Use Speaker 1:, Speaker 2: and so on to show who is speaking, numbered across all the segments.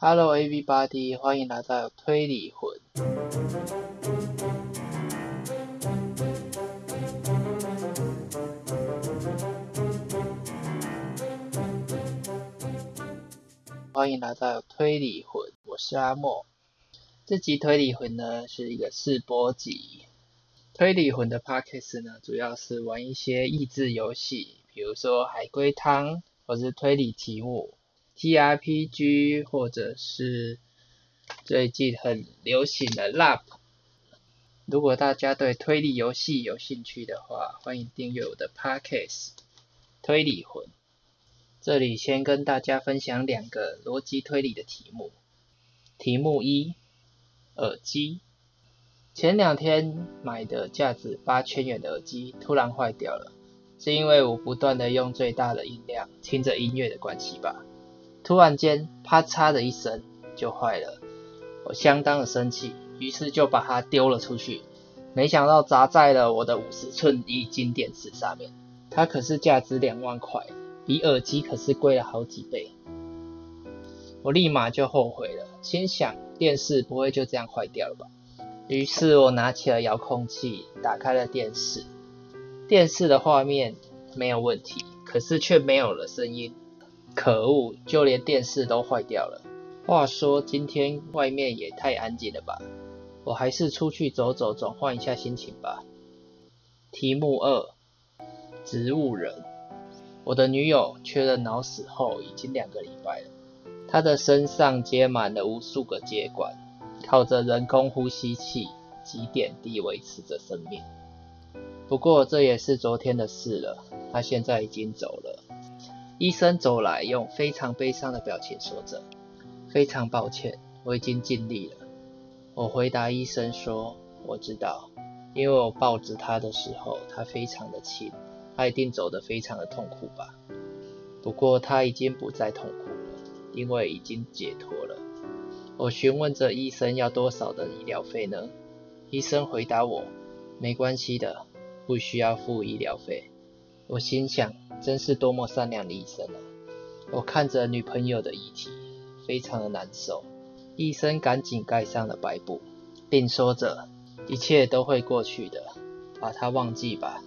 Speaker 1: Hello everybody，欢迎来到推理魂。欢迎来到推理魂，我是阿莫。这集推理魂呢是一个试播集。推理魂的 podcast 呢，主要是玩一些益智游戏，比如说海龟汤，或是推理题目，TRPG，或者是最近很流行的 LAP。如果大家对推理游戏有兴趣的话，欢迎订阅我的 podcast 推理魂。这里先跟大家分享两个逻辑推理的题目。题目一：耳机。前两天买的价值八千元的耳机突然坏掉了，是因为我不断的用最大的音量听着音乐的关系吧？突然间，啪嚓的一声就坏了，我相当的生气，于是就把它丢了出去。没想到砸在了我的五十寸液晶电视上面，它可是价值两万块，比耳机可是贵了好几倍。我立马就后悔了，心想电视不会就这样坏掉了吧？于是我拿起了遥控器，打开了电视。电视的画面没有问题，可是却没有了声音。可恶，就连电视都坏掉了。话说今天外面也太安静了吧？我还是出去走走，转换一下心情吧。题目二：植物人。我的女友确认脑死后已经两个礼拜了，她的身上接满了无数个接管。靠着人工呼吸器及点滴维持着生命。不过这也是昨天的事了，她现在已经走了。医生走来，用非常悲伤的表情说着：“非常抱歉，我已经尽力了。”我回答医生说：“我知道，因为我抱着他的时候，他非常的轻，他一定走得非常的痛苦吧。不过他已经不再痛苦了，因为已经解脱了。”我询问着医生要多少的医疗费呢？医生回答我：“没关系的，不需要付医疗费。”我心想，真是多么善良的医生啊！我看着女朋友的遗体，非常的难受。医生赶紧盖上了白布，并说着：“一切都会过去的，把它忘记吧，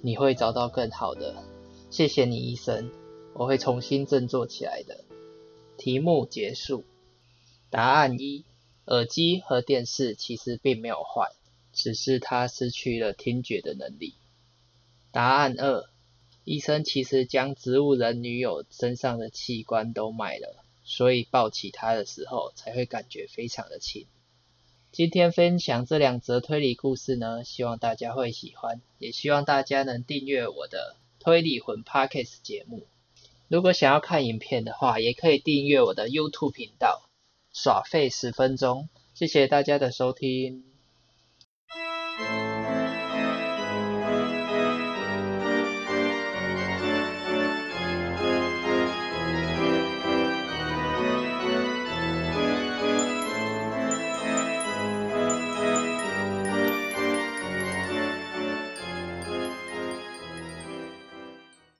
Speaker 1: 你会找到更好的。”谢谢你，医生，我会重新振作起来的。题目结束。答案一：耳机和电视其实并没有坏，只是他失去了听觉的能力。答案二：医生其实将植物人女友身上的器官都卖了，所以抱起她的时候才会感觉非常的轻。今天分享这两则推理故事呢，希望大家会喜欢，也希望大家能订阅我的推理魂 Podcast 节目。如果想要看影片的话，也可以订阅我的 YouTube 频道。耍废十分钟，谢谢大家的收听。